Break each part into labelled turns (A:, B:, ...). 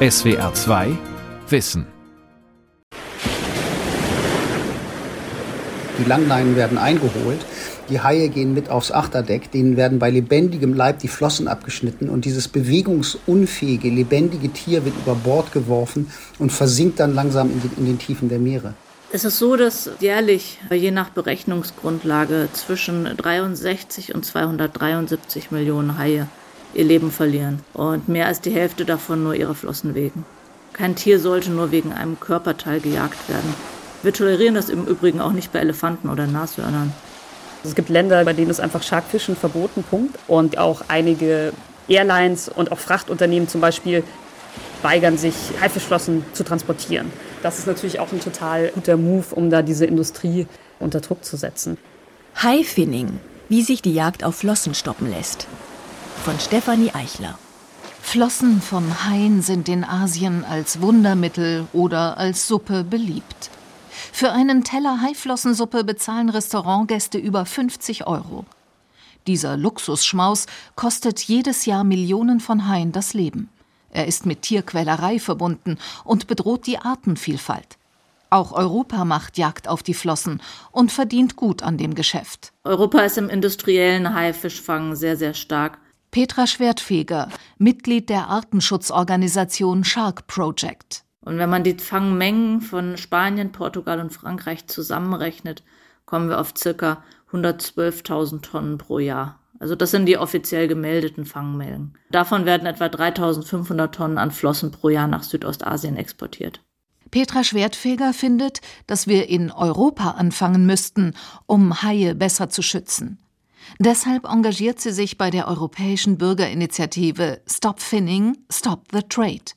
A: SWR 2 Wissen.
B: Die Langleinen werden eingeholt. Die Haie gehen mit aufs Achterdeck, denen werden bei lebendigem Leib die Flossen abgeschnitten und dieses bewegungsunfähige, lebendige Tier wird über Bord geworfen und versinkt dann langsam in den, in den Tiefen der Meere.
C: Es ist so, dass jährlich, je nach Berechnungsgrundlage, zwischen 63 und 273 Millionen Haie ihr Leben verlieren und mehr als die Hälfte davon nur ihre Flossen wegen. Kein Tier sollte nur wegen einem Körperteil gejagt werden. Wir tolerieren das im Übrigen auch nicht bei Elefanten oder Nashörnern.
D: Es gibt Länder, bei denen ist einfach Scharkfischen verboten, Punkt. Und auch einige Airlines und auch Frachtunternehmen zum Beispiel weigern sich, Haifischflossen zu transportieren. Das ist natürlich auch ein total guter Move, um da diese Industrie unter Druck zu setzen.
E: Haifinning, wie sich die Jagd auf Flossen stoppen lässt. Von Stefanie Eichler.
F: Flossen von Haien sind in Asien als Wundermittel oder als Suppe beliebt. Für einen Teller Haiflossensuppe bezahlen Restaurantgäste über 50 Euro. Dieser Luxusschmaus kostet jedes Jahr Millionen von Haien das Leben. Er ist mit Tierquälerei verbunden und bedroht die Artenvielfalt. Auch Europa macht Jagd auf die Flossen und verdient gut an dem Geschäft.
C: Europa ist im industriellen Haifischfang sehr, sehr stark.
F: Petra Schwertfeger, Mitglied der Artenschutzorganisation Shark Project.
C: Und wenn man die Fangmengen von Spanien, Portugal und Frankreich zusammenrechnet, kommen wir auf circa 112.000 Tonnen pro Jahr. Also das sind die offiziell gemeldeten Fangmengen. Davon werden etwa 3.500 Tonnen an Flossen pro Jahr nach Südostasien exportiert.
F: Petra Schwertfeger findet, dass wir in Europa anfangen müssten, um Haie besser zu schützen. Deshalb engagiert sie sich bei der europäischen Bürgerinitiative Stop Finning, Stop the Trade.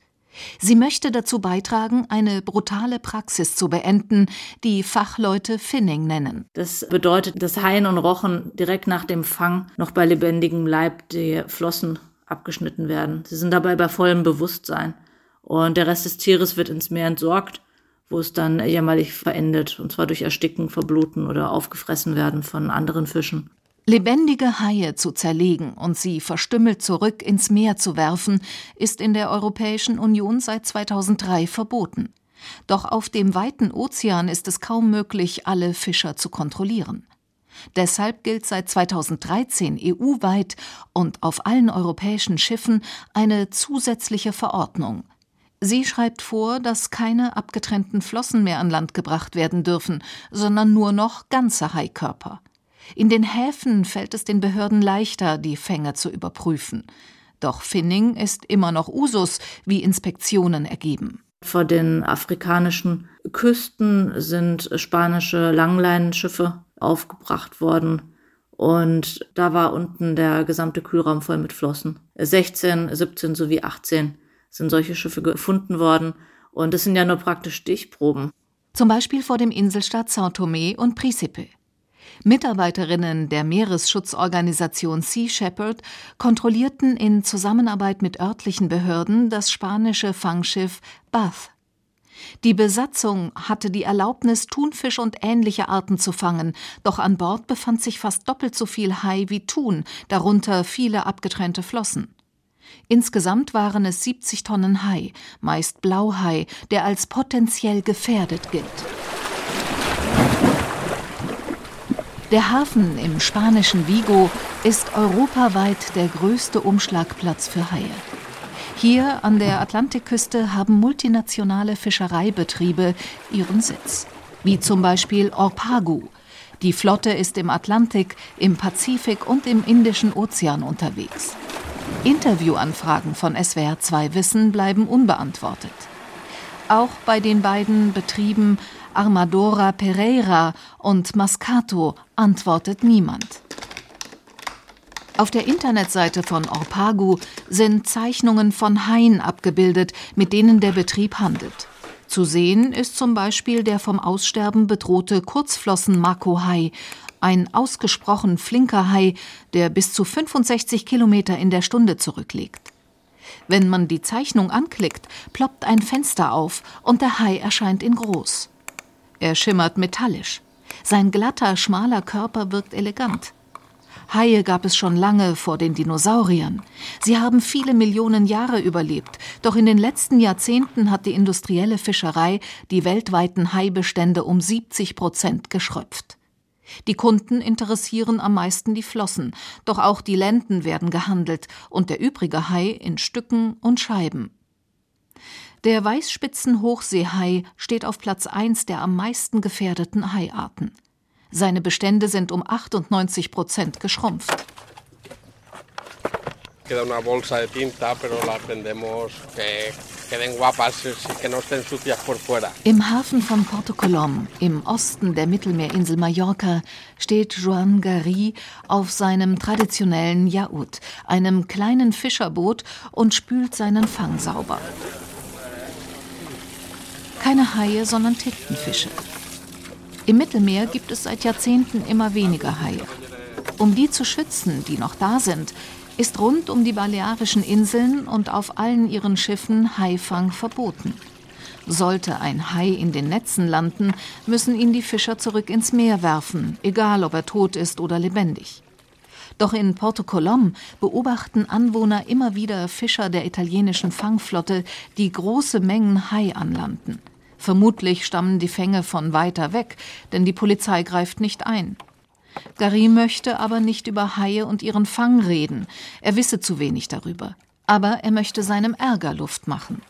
F: Sie möchte dazu beitragen, eine brutale Praxis zu beenden, die Fachleute Finning nennen.
C: Das bedeutet, dass Haien und Rochen direkt nach dem Fang noch bei lebendigem Leib die Flossen abgeschnitten werden. Sie sind dabei bei vollem Bewusstsein. Und der Rest des Tieres wird ins Meer entsorgt, wo es dann jämmerlich verendet, und zwar durch Ersticken, Verbluten oder aufgefressen werden von anderen Fischen.
F: Lebendige Haie zu zerlegen und sie verstümmelt zurück ins Meer zu werfen, ist in der Europäischen Union seit 2003 verboten. Doch auf dem weiten Ozean ist es kaum möglich, alle Fischer zu kontrollieren. Deshalb gilt seit 2013 EU-weit und auf allen europäischen Schiffen eine zusätzliche Verordnung. Sie schreibt vor, dass keine abgetrennten Flossen mehr an Land gebracht werden dürfen, sondern nur noch ganze Haikörper. In den Häfen fällt es den Behörden leichter, die Fänge zu überprüfen. Doch Finning ist immer noch Usus, wie Inspektionen ergeben.
C: Vor den afrikanischen Küsten sind spanische Langleinenschiffe aufgebracht worden. Und da war unten der gesamte Kühlraum voll mit Flossen. 16, 17 sowie 18 sind solche Schiffe gefunden worden. Und das sind ja nur praktisch Stichproben.
F: Zum Beispiel vor dem Inselstaat São Tomé und Príncipe. Mitarbeiterinnen der Meeresschutzorganisation Sea Shepherd kontrollierten in Zusammenarbeit mit örtlichen Behörden das spanische Fangschiff Bath. Die Besatzung hatte die Erlaubnis, Thunfisch und ähnliche Arten zu fangen, doch an Bord befand sich fast doppelt so viel Hai wie Thun, darunter viele abgetrennte Flossen. Insgesamt waren es 70 Tonnen Hai, meist Blauhai, der als potenziell gefährdet gilt. Der Hafen im spanischen Vigo ist europaweit der größte Umschlagplatz für Haie. Hier an der Atlantikküste haben multinationale Fischereibetriebe ihren Sitz, wie zum Beispiel Orpagu. Die Flotte ist im Atlantik, im Pazifik und im Indischen Ozean unterwegs. Interviewanfragen von SWR 2 Wissen bleiben unbeantwortet. Auch bei den beiden Betrieben Armadora Pereira und Mascato antwortet niemand. Auf der Internetseite von Orpagu sind Zeichnungen von Haien abgebildet, mit denen der Betrieb handelt. Zu sehen ist zum Beispiel der vom Aussterben bedrohte Kurzflossen-Mako-Hai, ein ausgesprochen flinker Hai, der bis zu 65 Kilometer in der Stunde zurücklegt. Wenn man die Zeichnung anklickt, ploppt ein Fenster auf und der Hai erscheint in groß. Er schimmert metallisch. Sein glatter, schmaler Körper wirkt elegant. Haie gab es schon lange vor den Dinosauriern. Sie haben viele Millionen Jahre überlebt, doch in den letzten Jahrzehnten hat die industrielle Fischerei die weltweiten Haibestände um 70 Prozent geschröpft. Die Kunden interessieren am meisten die Flossen, doch auch die Lenden werden gehandelt und der übrige Hai in Stücken und Scheiben. Der Weißspitzenhochseehai steht auf Platz 1 der am meisten gefährdeten Haiarten. Seine Bestände sind um 98 Prozent geschrumpft. Im Hafen von Porto Colom, im Osten der Mittelmeerinsel Mallorca, steht Joan Gary auf seinem traditionellen Yaourt, einem kleinen Fischerboot, und spült seinen Fang sauber. Keine Haie, sondern Tintenfische. Im Mittelmeer gibt es seit Jahrzehnten immer weniger Haie. Um die zu schützen, die noch da sind, ist rund um die Balearischen Inseln und auf allen ihren Schiffen Haifang verboten. Sollte ein Hai in den Netzen landen, müssen ihn die Fischer zurück ins Meer werfen, egal ob er tot ist oder lebendig. Doch in Porto Colom beobachten Anwohner immer wieder Fischer der italienischen Fangflotte, die große Mengen Hai anlanden. Vermutlich stammen die Fänge von weiter weg, denn die Polizei greift nicht ein. Gary möchte aber nicht über Haie und ihren Fang reden. Er wisse zu wenig darüber. Aber er möchte seinem Ärger Luft machen.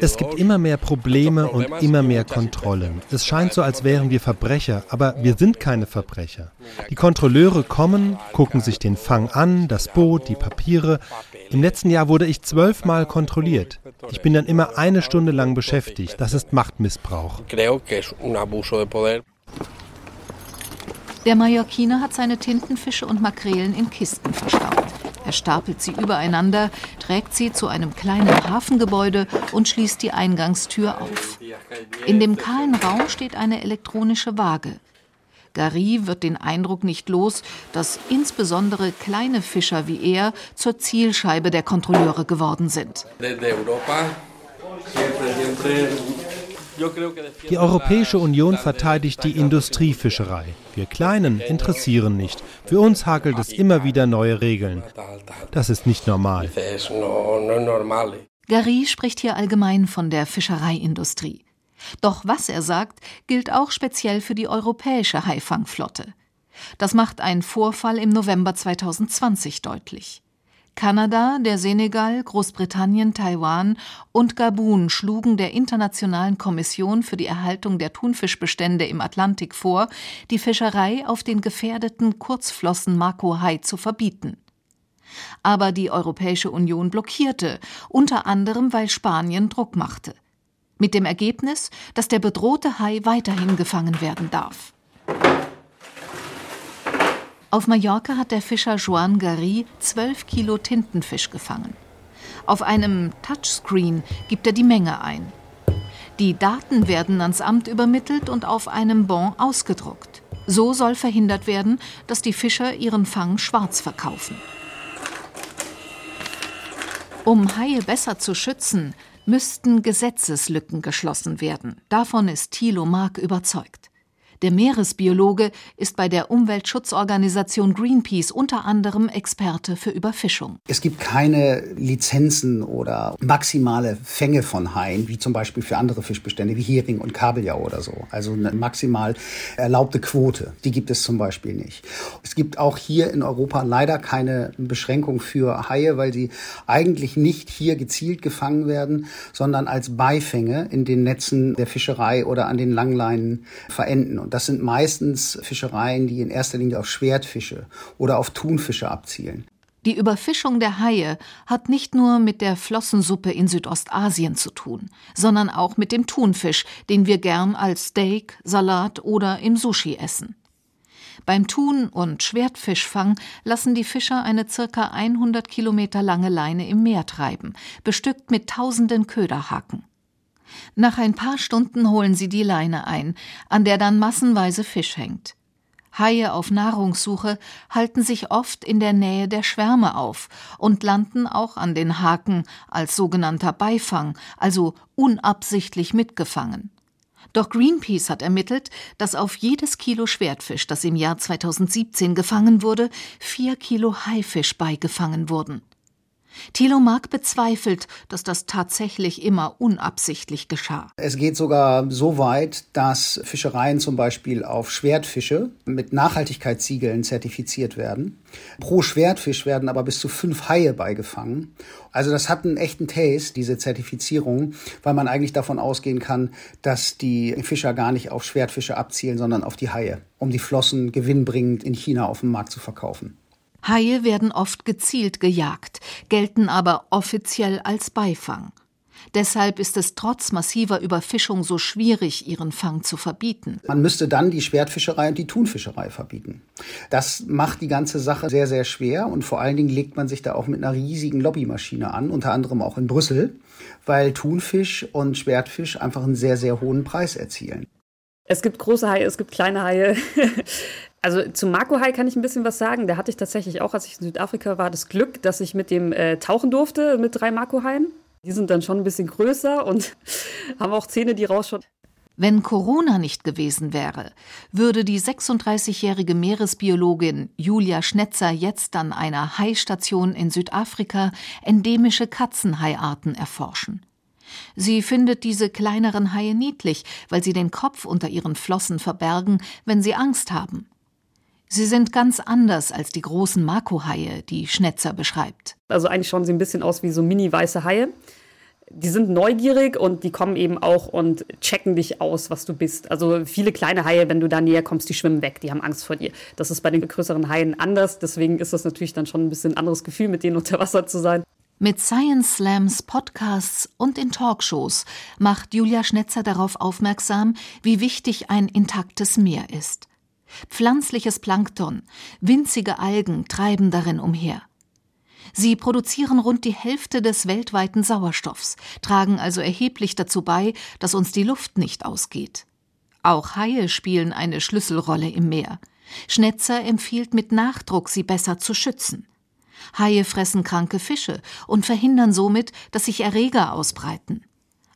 G: Es gibt immer mehr Probleme und immer mehr Kontrollen. Es scheint so, als wären wir Verbrecher, aber wir sind keine Verbrecher. Die Kontrolleure kommen, gucken sich den Fang an, das Boot, die Papiere. Im letzten Jahr wurde ich zwölfmal kontrolliert. Ich bin dann immer eine Stunde lang beschäftigt. Das ist Machtmissbrauch.
F: Der Mallorquiner hat seine Tintenfische und Makrelen in Kisten verstaut. Er stapelt sie übereinander, trägt sie zu einem kleinen Hafengebäude und schließt die Eingangstür auf. In dem kahlen Raum steht eine elektronische Waage. Gary wird den Eindruck nicht los, dass insbesondere kleine Fischer wie er zur Zielscheibe der Kontrolleure geworden sind.
G: Die Europäische Union verteidigt die Industriefischerei. Wir Kleinen interessieren nicht. Für uns hakelt es immer wieder neue Regeln. Das ist nicht normal.
F: Gary spricht hier allgemein von der Fischereiindustrie. Doch was er sagt, gilt auch speziell für die europäische Haifangflotte. Das macht ein Vorfall im November 2020 deutlich. Kanada, der Senegal, Großbritannien, Taiwan und Gabun schlugen der Internationalen Kommission für die Erhaltung der Thunfischbestände im Atlantik vor, die Fischerei auf den gefährdeten Kurzflossen Mako-Hai zu verbieten. Aber die Europäische Union blockierte, unter anderem weil Spanien Druck machte. Mit dem Ergebnis, dass der bedrohte Hai weiterhin gefangen werden darf. Auf Mallorca hat der Fischer Joan Gary 12 Kilo Tintenfisch gefangen. Auf einem Touchscreen gibt er die Menge ein. Die Daten werden ans Amt übermittelt und auf einem Bon ausgedruckt. So soll verhindert werden, dass die Fischer ihren Fang schwarz verkaufen. Um Haie besser zu schützen, müssten Gesetzeslücken geschlossen werden. Davon ist Thilo Mark überzeugt. Der Meeresbiologe ist bei der Umweltschutzorganisation Greenpeace unter anderem Experte für Überfischung.
B: Es gibt keine Lizenzen oder maximale Fänge von Haien, wie zum Beispiel für andere Fischbestände wie Hering und Kabeljau oder so. Also eine maximal erlaubte Quote, die gibt es zum Beispiel nicht. Es gibt auch hier in Europa leider keine Beschränkung für Haie, weil sie eigentlich nicht hier gezielt gefangen werden, sondern als Beifänge in den Netzen der Fischerei oder an den Langleinen verenden. Und das sind meistens Fischereien, die in erster Linie auf Schwertfische oder auf Thunfische abzielen.
F: Die Überfischung der Haie hat nicht nur mit der Flossensuppe in Südostasien zu tun, sondern auch mit dem Thunfisch, den wir gern als Steak, Salat oder im Sushi essen. Beim Thun- und Schwertfischfang lassen die Fischer eine circa 100 Kilometer lange Leine im Meer treiben, bestückt mit tausenden Köderhaken. Nach ein paar Stunden holen sie die Leine ein, an der dann massenweise Fisch hängt. Haie auf Nahrungssuche halten sich oft in der Nähe der Schwärme auf und landen auch an den Haken als sogenannter Beifang, also unabsichtlich mitgefangen. Doch Greenpeace hat ermittelt, dass auf jedes Kilo Schwertfisch, das im Jahr 2017 gefangen wurde, vier Kilo Haifisch beigefangen wurden. Thilo Mark bezweifelt, dass das tatsächlich immer unabsichtlich geschah.
B: Es geht sogar so weit, dass Fischereien zum Beispiel auf Schwertfische mit Nachhaltigkeitssiegeln zertifiziert werden. Pro Schwertfisch werden aber bis zu fünf Haie beigefangen. Also das hat einen echten Taste, diese Zertifizierung, weil man eigentlich davon ausgehen kann, dass die Fischer gar nicht auf Schwertfische abzielen, sondern auf die Haie, um die Flossen gewinnbringend in China auf dem Markt zu verkaufen.
F: Haie werden oft gezielt gejagt, gelten aber offiziell als Beifang. Deshalb ist es trotz massiver Überfischung so schwierig, ihren Fang zu verbieten.
B: Man müsste dann die Schwertfischerei und die Thunfischerei verbieten. Das macht die ganze Sache sehr, sehr schwer und vor allen Dingen legt man sich da auch mit einer riesigen Lobbymaschine an, unter anderem auch in Brüssel, weil Thunfisch und Schwertfisch einfach einen sehr, sehr hohen Preis erzielen.
D: Es gibt große Haie, es gibt kleine Haie. Also zum Makohai kann ich ein bisschen was sagen. Da hatte ich tatsächlich auch, als ich in Südafrika war, das Glück, dass ich mit dem äh, tauchen durfte, mit drei Makohaien. Die sind dann schon ein bisschen größer und haben auch Zähne, die rausschauen.
F: Wenn Corona nicht gewesen wäre, würde die 36-jährige Meeresbiologin Julia Schnetzer jetzt an einer Haistation in Südafrika endemische Katzenhaiarten erforschen. Sie findet diese kleineren Haie niedlich, weil sie den Kopf unter ihren Flossen verbergen, wenn sie Angst haben. Sie sind ganz anders als die großen Makohaie, die Schnetzer beschreibt.
D: Also eigentlich schauen sie ein bisschen aus wie so mini-weiße Haie. Die sind neugierig und die kommen eben auch und checken dich aus, was du bist. Also viele kleine Haie, wenn du da näher kommst, die schwimmen weg, die haben Angst vor dir. Das ist bei den größeren Haien anders, deswegen ist das natürlich dann schon ein bisschen ein anderes Gefühl, mit denen unter Wasser zu sein.
F: Mit Science Slams, Podcasts und in Talkshows macht Julia Schnetzer darauf aufmerksam, wie wichtig ein intaktes Meer ist. Pflanzliches Plankton, winzige Algen treiben darin umher. Sie produzieren rund die Hälfte des weltweiten Sauerstoffs, tragen also erheblich dazu bei, dass uns die Luft nicht ausgeht. Auch Haie spielen eine Schlüsselrolle im Meer. Schnetzer empfiehlt mit Nachdruck, sie besser zu schützen. Haie fressen kranke Fische und verhindern somit, dass sich Erreger ausbreiten.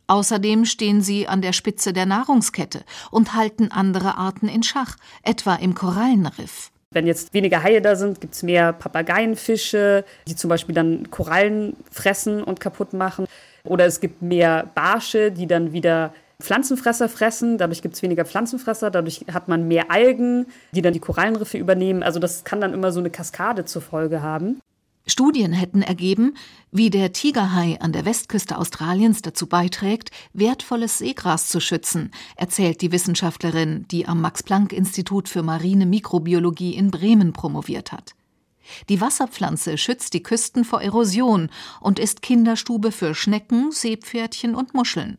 F: Außerdem stehen sie an der Spitze der Nahrungskette und halten andere Arten in Schach, etwa im Korallenriff.
D: Wenn jetzt weniger Haie da sind, gibt es mehr Papageienfische, die zum Beispiel dann Korallen fressen und kaputt machen. Oder es gibt mehr Barsche, die dann wieder Pflanzenfresser fressen. Dadurch gibt es weniger Pflanzenfresser. Dadurch hat man mehr Algen, die dann die Korallenriffe übernehmen. Also das kann dann immer so eine Kaskade zur Folge haben.
F: Studien hätten ergeben, wie der Tigerhai an der Westküste Australiens dazu beiträgt, wertvolles Seegras zu schützen, erzählt die Wissenschaftlerin, die am Max-Planck-Institut für marine Mikrobiologie in Bremen promoviert hat. Die Wasserpflanze schützt die Küsten vor Erosion und ist Kinderstube für Schnecken, Seepferdchen und Muscheln.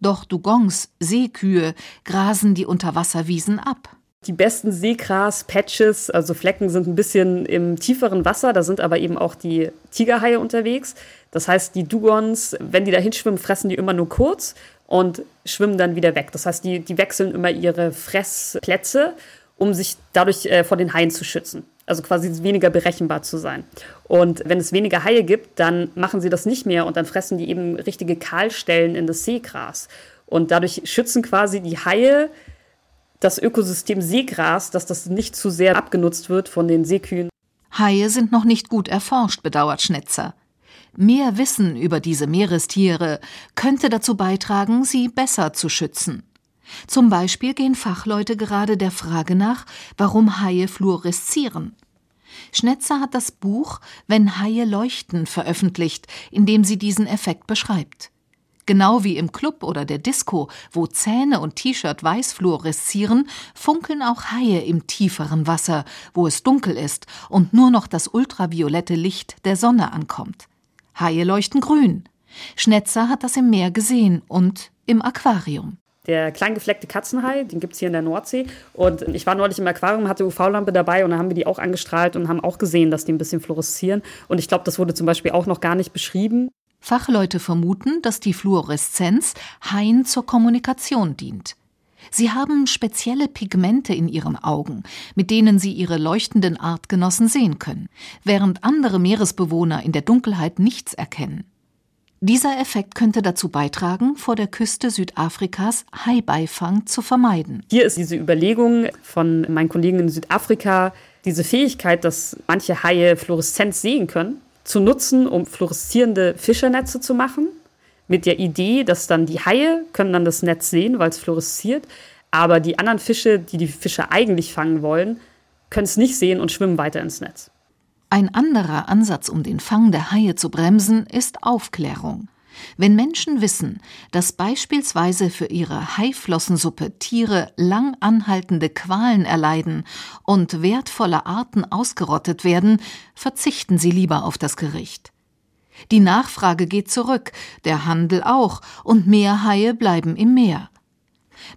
F: Doch Dugongs, Seekühe, grasen die Unterwasserwiesen ab.
D: Die besten Seegras-Patches, also Flecken, sind ein bisschen im tieferen Wasser. Da sind aber eben auch die Tigerhaie unterwegs. Das heißt, die Dugons, wenn die da hinschwimmen, fressen die immer nur kurz und schwimmen dann wieder weg. Das heißt, die, die wechseln immer ihre Fressplätze, um sich dadurch äh, vor den Haien zu schützen. Also quasi weniger berechenbar zu sein. Und wenn es weniger Haie gibt, dann machen sie das nicht mehr und dann fressen die eben richtige Kahlstellen in das Seegras. Und dadurch schützen quasi die Haie das Ökosystem Seegras, dass das nicht zu sehr abgenutzt wird von den Seekühen.
F: Haie sind noch nicht gut erforscht, bedauert Schnetzer. Mehr Wissen über diese Meerestiere könnte dazu beitragen, sie besser zu schützen. Zum Beispiel gehen Fachleute gerade der Frage nach, warum Haie fluoreszieren. Schnetzer hat das Buch Wenn Haie leuchten veröffentlicht, in dem sie diesen Effekt beschreibt. Genau wie im Club oder der Disco, wo Zähne und T-Shirt weiß fluoreszieren, funkeln auch Haie im tieferen Wasser, wo es dunkel ist und nur noch das ultraviolette Licht der Sonne ankommt. Haie leuchten grün. Schnetzer hat das im Meer gesehen und im Aquarium.
D: Der kleingefleckte Katzenhai, den gibt es hier in der Nordsee. Und ich war neulich im Aquarium, hatte UV-Lampe dabei und dann haben wir die auch angestrahlt und haben auch gesehen, dass die ein bisschen fluoreszieren. Und ich glaube, das wurde zum Beispiel auch noch gar nicht beschrieben.
F: Fachleute vermuten, dass die Fluoreszenz Haien zur Kommunikation dient. Sie haben spezielle Pigmente in ihren Augen, mit denen sie ihre leuchtenden Artgenossen sehen können, während andere Meeresbewohner in der Dunkelheit nichts erkennen. Dieser Effekt könnte dazu beitragen, vor der Küste Südafrikas Haibeifang zu vermeiden.
D: Hier ist diese Überlegung von meinen Kollegen in Südafrika, diese Fähigkeit, dass manche Haie Fluoreszenz sehen können, zu nutzen, um fluoreszierende Fischernetze zu machen. Mit der Idee, dass dann die Haie können dann das Netz sehen, weil es fluoresziert, aber die anderen Fische, die die Fische eigentlich fangen wollen, können es nicht sehen und schwimmen weiter ins Netz.
F: Ein anderer Ansatz, um den Fang der Haie zu bremsen, ist Aufklärung. Wenn Menschen wissen, dass beispielsweise für ihre Haiflossensuppe Tiere lang anhaltende Qualen erleiden und wertvolle Arten ausgerottet werden, verzichten sie lieber auf das Gericht. Die Nachfrage geht zurück, der Handel auch, und mehr Haie bleiben im Meer.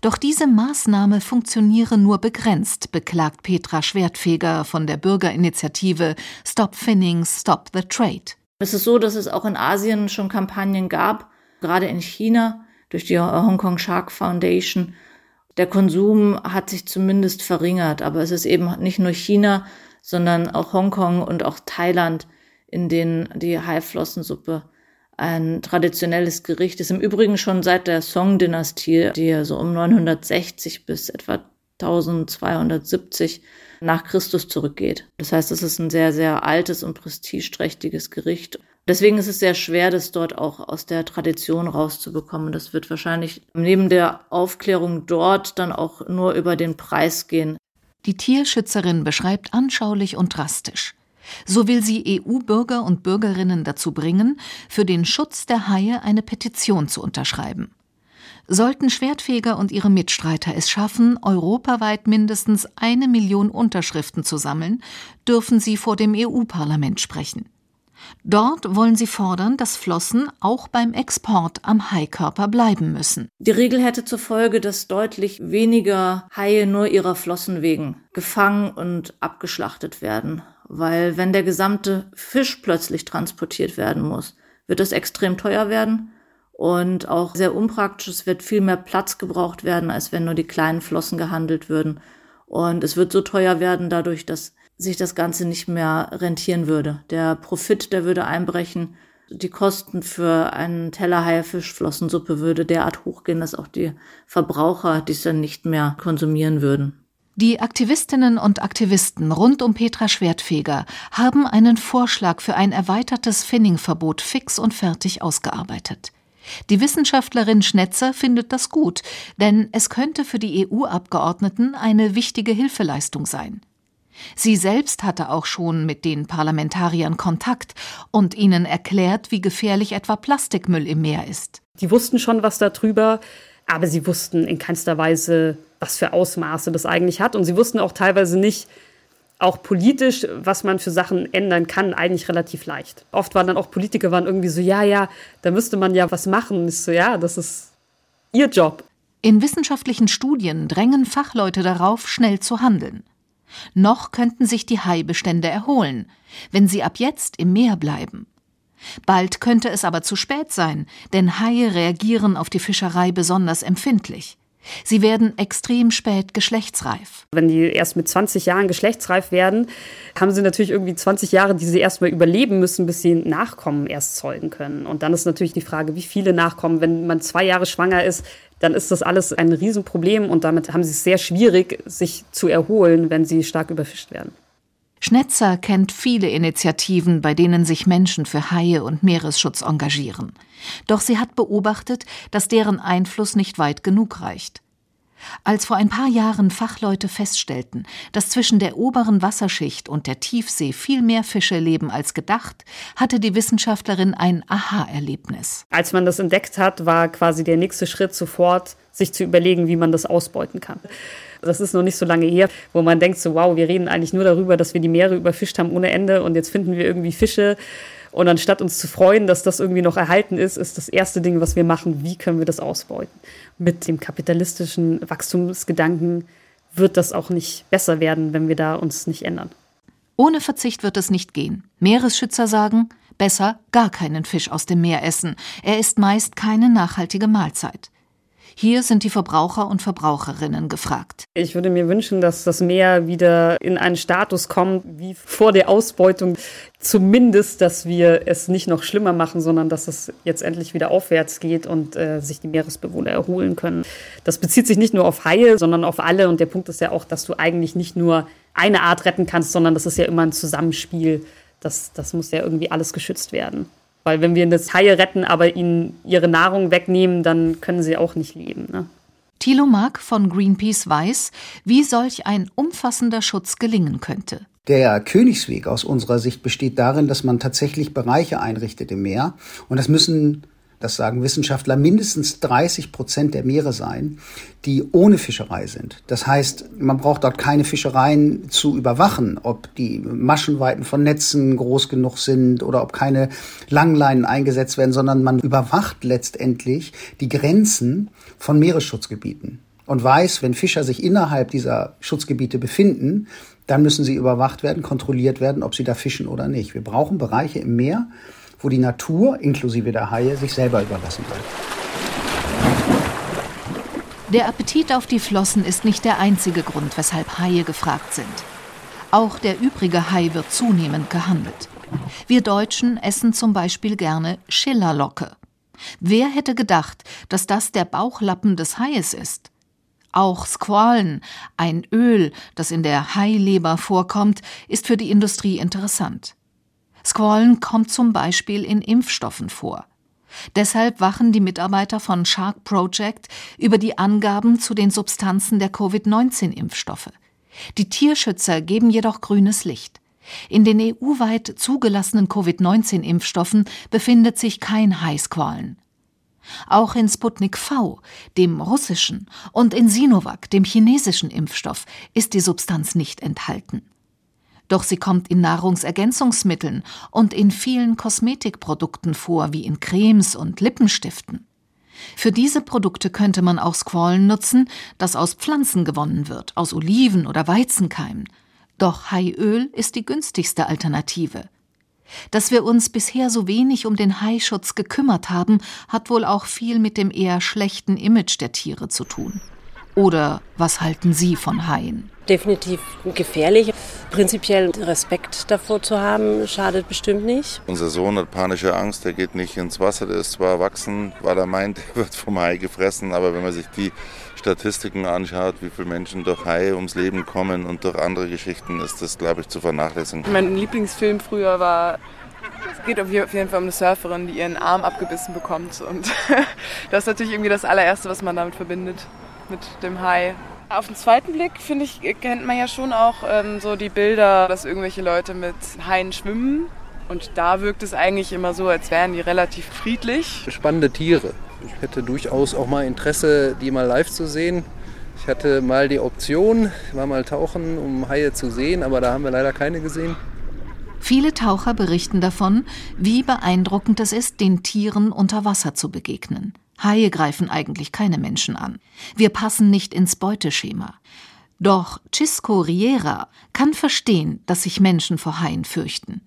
F: Doch diese Maßnahme funktioniere nur begrenzt, beklagt Petra Schwertfeger von der Bürgerinitiative Stop Finning, Stop the Trade.
C: Es ist so, dass es auch in Asien schon Kampagnen gab, gerade in China durch die Hong Kong Shark Foundation. Der Konsum hat sich zumindest verringert, aber es ist eben nicht nur China, sondern auch Hongkong und auch Thailand, in denen die Haiflossensuppe ein traditionelles Gericht ist. Im Übrigen schon seit der Song-Dynastie, die ja so um 960 bis etwa 1270 nach Christus zurückgeht. Das heißt, es ist ein sehr, sehr altes und prestigeträchtiges Gericht. Deswegen ist es sehr schwer, das dort auch aus der Tradition rauszubekommen. Das wird wahrscheinlich neben der Aufklärung dort dann auch nur über den Preis gehen.
F: Die Tierschützerin beschreibt anschaulich und drastisch. So will sie EU-Bürger und Bürgerinnen dazu bringen, für den Schutz der Haie eine Petition zu unterschreiben. Sollten Schwertfeger und ihre Mitstreiter es schaffen, europaweit mindestens eine Million Unterschriften zu sammeln, dürfen sie vor dem EU-Parlament sprechen. Dort wollen sie fordern, dass Flossen auch beim Export am Haikörper bleiben müssen.
C: Die Regel hätte zur Folge, dass deutlich weniger Haie nur ihrer Flossen wegen gefangen und abgeschlachtet werden weil wenn der gesamte Fisch plötzlich transportiert werden muss, wird es extrem teuer werden und auch sehr unpraktisch. Es wird viel mehr Platz gebraucht werden, als wenn nur die kleinen Flossen gehandelt würden. Und es wird so teuer werden dadurch, dass sich das Ganze nicht mehr rentieren würde. Der Profit, der würde einbrechen. Die Kosten für einen Teller Haifischflossensuppe würde derart hochgehen, dass auch die Verbraucher dies dann nicht mehr konsumieren würden.
F: Die Aktivistinnen und Aktivisten rund um Petra Schwertfeger haben einen Vorschlag für ein erweitertes Finningverbot fix und fertig ausgearbeitet. Die Wissenschaftlerin Schnetzer findet das gut, denn es könnte für die EU-Abgeordneten eine wichtige Hilfeleistung sein. Sie selbst hatte auch schon mit den Parlamentariern Kontakt und ihnen erklärt, wie gefährlich etwa Plastikmüll im Meer ist.
D: Die wussten schon was darüber, aber sie wussten in keinster Weise, was für Ausmaße das eigentlich hat. Und sie wussten auch teilweise nicht, auch politisch, was man für Sachen ändern kann, eigentlich relativ leicht. Oft waren dann auch Politiker waren irgendwie so, ja, ja, da müsste man ja was machen. Ich so, ja, das ist ihr Job.
F: In wissenschaftlichen Studien drängen Fachleute darauf, schnell zu handeln. Noch könnten sich die Haibestände erholen, wenn sie ab jetzt im Meer bleiben. Bald könnte es aber zu spät sein, denn Haie reagieren auf die Fischerei besonders empfindlich. Sie werden extrem spät geschlechtsreif.
D: Wenn die erst mit 20 Jahren geschlechtsreif werden, haben sie natürlich irgendwie 20 Jahre, die sie erstmal überleben müssen, bis sie Nachkommen erst zeugen können. Und dann ist natürlich die Frage, wie viele Nachkommen. Wenn man zwei Jahre schwanger ist, dann ist das alles ein Riesenproblem und damit haben sie es sehr schwierig, sich zu erholen, wenn sie stark überfischt werden.
F: Schnetzer kennt viele Initiativen, bei denen sich Menschen für Haie und Meeresschutz engagieren. Doch sie hat beobachtet, dass deren Einfluss nicht weit genug reicht. Als vor ein paar Jahren Fachleute feststellten, dass zwischen der oberen Wasserschicht und der Tiefsee viel mehr Fische leben als gedacht, hatte die Wissenschaftlerin ein Aha-Erlebnis.
D: Als man das entdeckt hat, war quasi der nächste Schritt sofort, sich zu überlegen, wie man das ausbeuten kann. Das ist noch nicht so lange her, wo man denkt so, wow, wir reden eigentlich nur darüber, dass wir die Meere überfischt haben ohne Ende und jetzt finden wir irgendwie Fische. Und anstatt uns zu freuen, dass das irgendwie noch erhalten ist, ist das erste Ding, was wir machen, wie können wir das ausbeuten. Mit dem kapitalistischen Wachstumsgedanken wird das auch nicht besser werden, wenn wir da uns nicht ändern.
F: Ohne Verzicht wird es nicht gehen. Meeresschützer sagen, besser gar keinen Fisch aus dem Meer essen. Er ist meist keine nachhaltige Mahlzeit. Hier sind die Verbraucher und Verbraucherinnen gefragt.
D: Ich würde mir wünschen, dass das Meer wieder in einen Status kommt wie vor der Ausbeutung. Zumindest, dass wir es nicht noch schlimmer machen, sondern dass es jetzt endlich wieder aufwärts geht und äh, sich die Meeresbewohner erholen können. Das bezieht sich nicht nur auf Haie, sondern auf alle. Und der Punkt ist ja auch, dass du eigentlich nicht nur eine Art retten kannst, sondern das ist ja immer ein Zusammenspiel. Das, das muss ja irgendwie alles geschützt werden. Weil wenn wir das Haie retten, aber ihnen ihre Nahrung wegnehmen, dann können sie auch nicht leben. Ne?
F: Thilo Mark von Greenpeace weiß, wie solch ein umfassender Schutz gelingen könnte.
B: Der Königsweg aus unserer Sicht besteht darin, dass man tatsächlich Bereiche einrichtet im Meer. Und das müssen das sagen Wissenschaftler, mindestens 30 Prozent der Meere sein, die ohne Fischerei sind. Das heißt, man braucht dort keine Fischereien zu überwachen, ob die Maschenweiten von Netzen groß genug sind oder ob keine Langleinen eingesetzt werden, sondern man überwacht letztendlich die Grenzen von Meeresschutzgebieten und weiß, wenn Fischer sich innerhalb dieser Schutzgebiete befinden, dann müssen sie überwacht werden, kontrolliert werden, ob sie da fischen oder nicht. Wir brauchen Bereiche im Meer, wo die Natur, inklusive der Haie, sich selber überlassen bleibt.
F: Der Appetit auf die Flossen ist nicht der einzige Grund, weshalb Haie gefragt sind. Auch der übrige Hai wird zunehmend gehandelt. Wir Deutschen essen zum Beispiel gerne Schillerlocke. Wer hätte gedacht, dass das der Bauchlappen des Haies ist? Auch Squalen, ein Öl, das in der Haileber vorkommt, ist für die Industrie interessant. Squallen kommt zum Beispiel in Impfstoffen vor. Deshalb wachen die Mitarbeiter von Shark Project über die Angaben zu den Substanzen der Covid-19-Impfstoffe. Die Tierschützer geben jedoch grünes Licht. In den EU-weit zugelassenen Covid-19-Impfstoffen befindet sich kein Heißqualen. Auch in Sputnik V, dem russischen, und in Sinovac, dem chinesischen Impfstoff, ist die Substanz nicht enthalten. Doch sie kommt in Nahrungsergänzungsmitteln und in vielen Kosmetikprodukten vor, wie in Cremes und Lippenstiften. Für diese Produkte könnte man auch Squallen nutzen, das aus Pflanzen gewonnen wird, aus Oliven oder Weizenkeimen. Doch Haiöl ist die günstigste Alternative. Dass wir uns bisher so wenig um den Haischutz gekümmert haben, hat wohl auch viel mit dem eher schlechten Image der Tiere zu tun. Oder was halten Sie von Haien?
H: Definitiv gefährlich. Prinzipiell Respekt davor zu haben, schadet bestimmt nicht.
I: Unser Sohn hat panische Angst, er geht nicht ins Wasser, der ist zwar erwachsen, weil er meint, er wird vom Hai gefressen, aber wenn man sich die Statistiken anschaut, wie viele Menschen durch Haie ums Leben kommen und durch andere Geschichten, ist das, glaube ich, zu vernachlässigen.
J: Mein Lieblingsfilm früher war es geht auf jeden Fall um eine Surferin, die ihren Arm abgebissen bekommt. Und das ist natürlich irgendwie das allererste, was man damit verbindet, mit dem Hai. Auf den zweiten Blick, finde ich, kennt man ja schon auch ähm, so die Bilder, dass irgendwelche Leute mit Haien schwimmen. Und da wirkt es eigentlich immer so, als wären die relativ friedlich.
K: Spannende Tiere. Ich hätte durchaus auch mal Interesse, die mal live zu sehen. Ich hatte mal die Option, war mal tauchen, um Haie zu sehen, aber da haben wir leider keine gesehen.
F: Viele Taucher berichten davon, wie beeindruckend es ist, den Tieren unter Wasser zu begegnen. Haie greifen eigentlich keine Menschen an. Wir passen nicht ins Beuteschema. Doch Cisco Riera kann verstehen, dass sich Menschen vor Haien fürchten.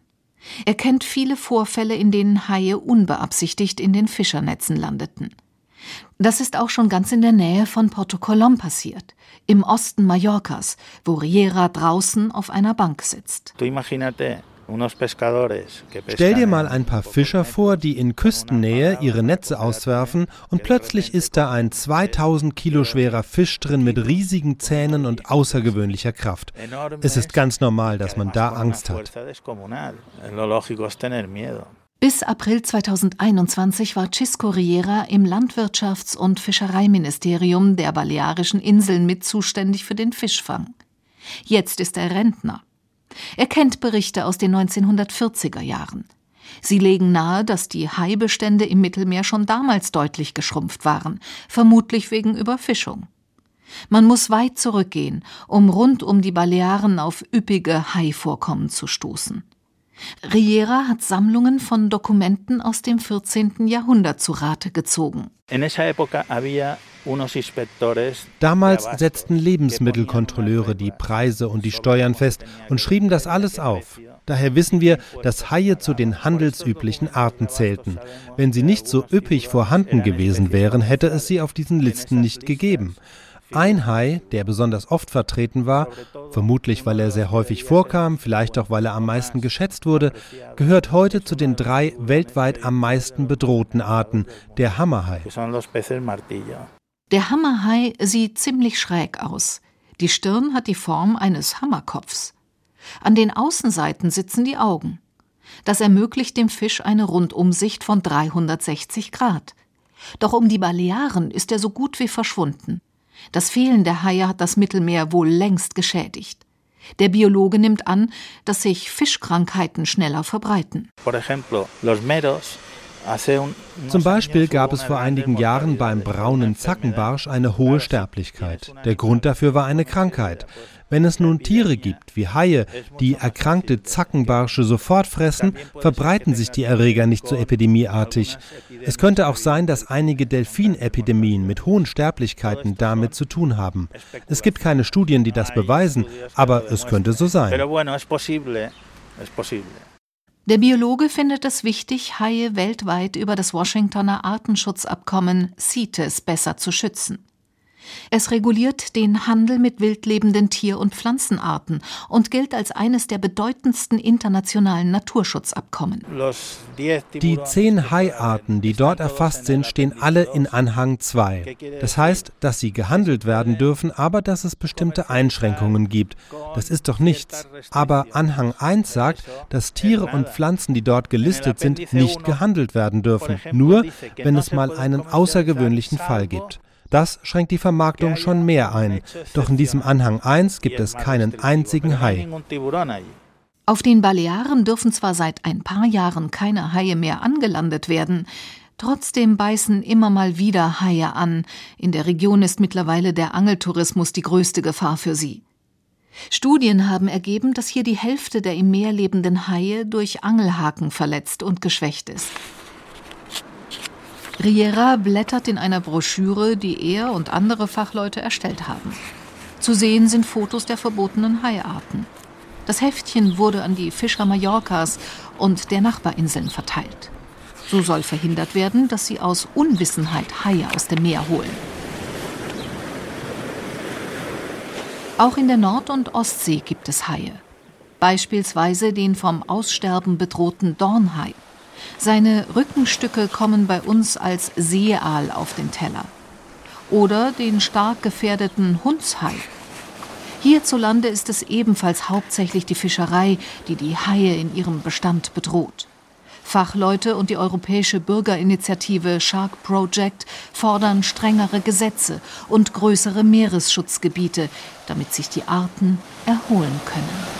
F: Er kennt viele Vorfälle, in denen Haie unbeabsichtigt in den Fischernetzen landeten. Das ist auch schon ganz in der Nähe von Porto Colom passiert, im Osten Mallorcas, wo Riera draußen auf einer Bank sitzt.
G: Stell dir mal ein paar Fischer vor, die in Küstennähe ihre Netze auswerfen und plötzlich ist da ein 2000 Kilo schwerer Fisch drin mit riesigen Zähnen und außergewöhnlicher Kraft. Es ist ganz normal, dass man da Angst hat.
F: Bis April 2021 war Cisco Riera im Landwirtschafts- und Fischereiministerium der Balearischen Inseln mit zuständig für den Fischfang. Jetzt ist er Rentner. Er kennt Berichte aus den 1940er Jahren. Sie legen nahe, dass die Haibestände im Mittelmeer schon damals deutlich geschrumpft waren, vermutlich wegen Überfischung. Man muss weit zurückgehen, um rund um die Balearen auf üppige Haivorkommen zu stoßen. Riera hat Sammlungen von Dokumenten aus dem 14. Jahrhundert zu Rate gezogen.
G: Damals setzten Lebensmittelkontrolleure die Preise und die Steuern fest und schrieben das alles auf. Daher wissen wir, dass Haie zu den handelsüblichen Arten zählten. Wenn sie nicht so üppig vorhanden gewesen wären, hätte es sie auf diesen Listen nicht gegeben. Ein Hai, der besonders oft vertreten war, vermutlich weil er sehr häufig vorkam, vielleicht auch weil er am meisten geschätzt wurde, gehört heute zu den drei weltweit am meisten bedrohten Arten, der Hammerhai.
F: Der Hammerhai sieht ziemlich schräg aus. Die Stirn hat die Form eines Hammerkopfs. An den Außenseiten sitzen die Augen. Das ermöglicht dem Fisch eine Rundumsicht von 360 Grad. Doch um die Balearen ist er so gut wie verschwunden. Das Fehlen der Haie hat das Mittelmeer wohl längst geschädigt. Der Biologe nimmt an, dass sich Fischkrankheiten schneller verbreiten.
G: Zum Beispiel gab es vor einigen Jahren beim braunen Zackenbarsch eine hohe Sterblichkeit. Der Grund dafür war eine Krankheit. Wenn es nun Tiere gibt, wie Haie, die erkrankte Zackenbarsche sofort fressen, verbreiten sich die Erreger nicht so epidemieartig. Es könnte auch sein, dass einige Delfinepidemien mit hohen Sterblichkeiten damit zu tun haben. Es gibt keine Studien, die das beweisen, aber es könnte so sein.
F: Der Biologe findet es wichtig, Haie weltweit über das Washingtoner Artenschutzabkommen CITES besser zu schützen. Es reguliert den Handel mit wildlebenden Tier- und Pflanzenarten und gilt als eines der bedeutendsten internationalen Naturschutzabkommen.
G: Die zehn Haiarten, die dort erfasst sind, stehen alle in Anhang 2. Das heißt, dass sie gehandelt werden dürfen, aber dass es bestimmte Einschränkungen gibt. Das ist doch nichts. Aber Anhang 1 sagt, dass Tiere und Pflanzen, die dort gelistet sind, nicht gehandelt werden dürfen. Nur, wenn es mal einen außergewöhnlichen Fall gibt. Das schränkt die Vermarktung schon mehr ein. Doch in diesem Anhang 1 gibt es keinen einzigen Hai.
F: Auf den Balearen dürfen zwar seit ein paar Jahren keine Haie mehr angelandet werden, Trotzdem beißen immer mal wieder Haie an. In der Region ist mittlerweile der Angeltourismus die größte Gefahr für sie. Studien haben ergeben, dass hier die Hälfte der im Meer lebenden Haie durch Angelhaken verletzt und geschwächt ist. Riera blättert in einer Broschüre, die er und andere Fachleute erstellt haben. Zu sehen sind Fotos der verbotenen Haiarten. Das Heftchen wurde an die Fischer Mallorcas und der Nachbarinseln verteilt. So soll verhindert werden, dass sie aus Unwissenheit Haie aus dem Meer holen. Auch in der Nord- und Ostsee gibt es Haie. Beispielsweise den vom Aussterben bedrohten Dornhai. Seine Rückenstücke kommen bei uns als Seeaal auf den Teller. Oder den stark gefährdeten Hundshai. Hierzulande ist es ebenfalls hauptsächlich die Fischerei, die die Haie in ihrem Bestand bedroht. Fachleute und die europäische Bürgerinitiative Shark Project fordern strengere Gesetze und größere Meeresschutzgebiete, damit sich die Arten erholen können.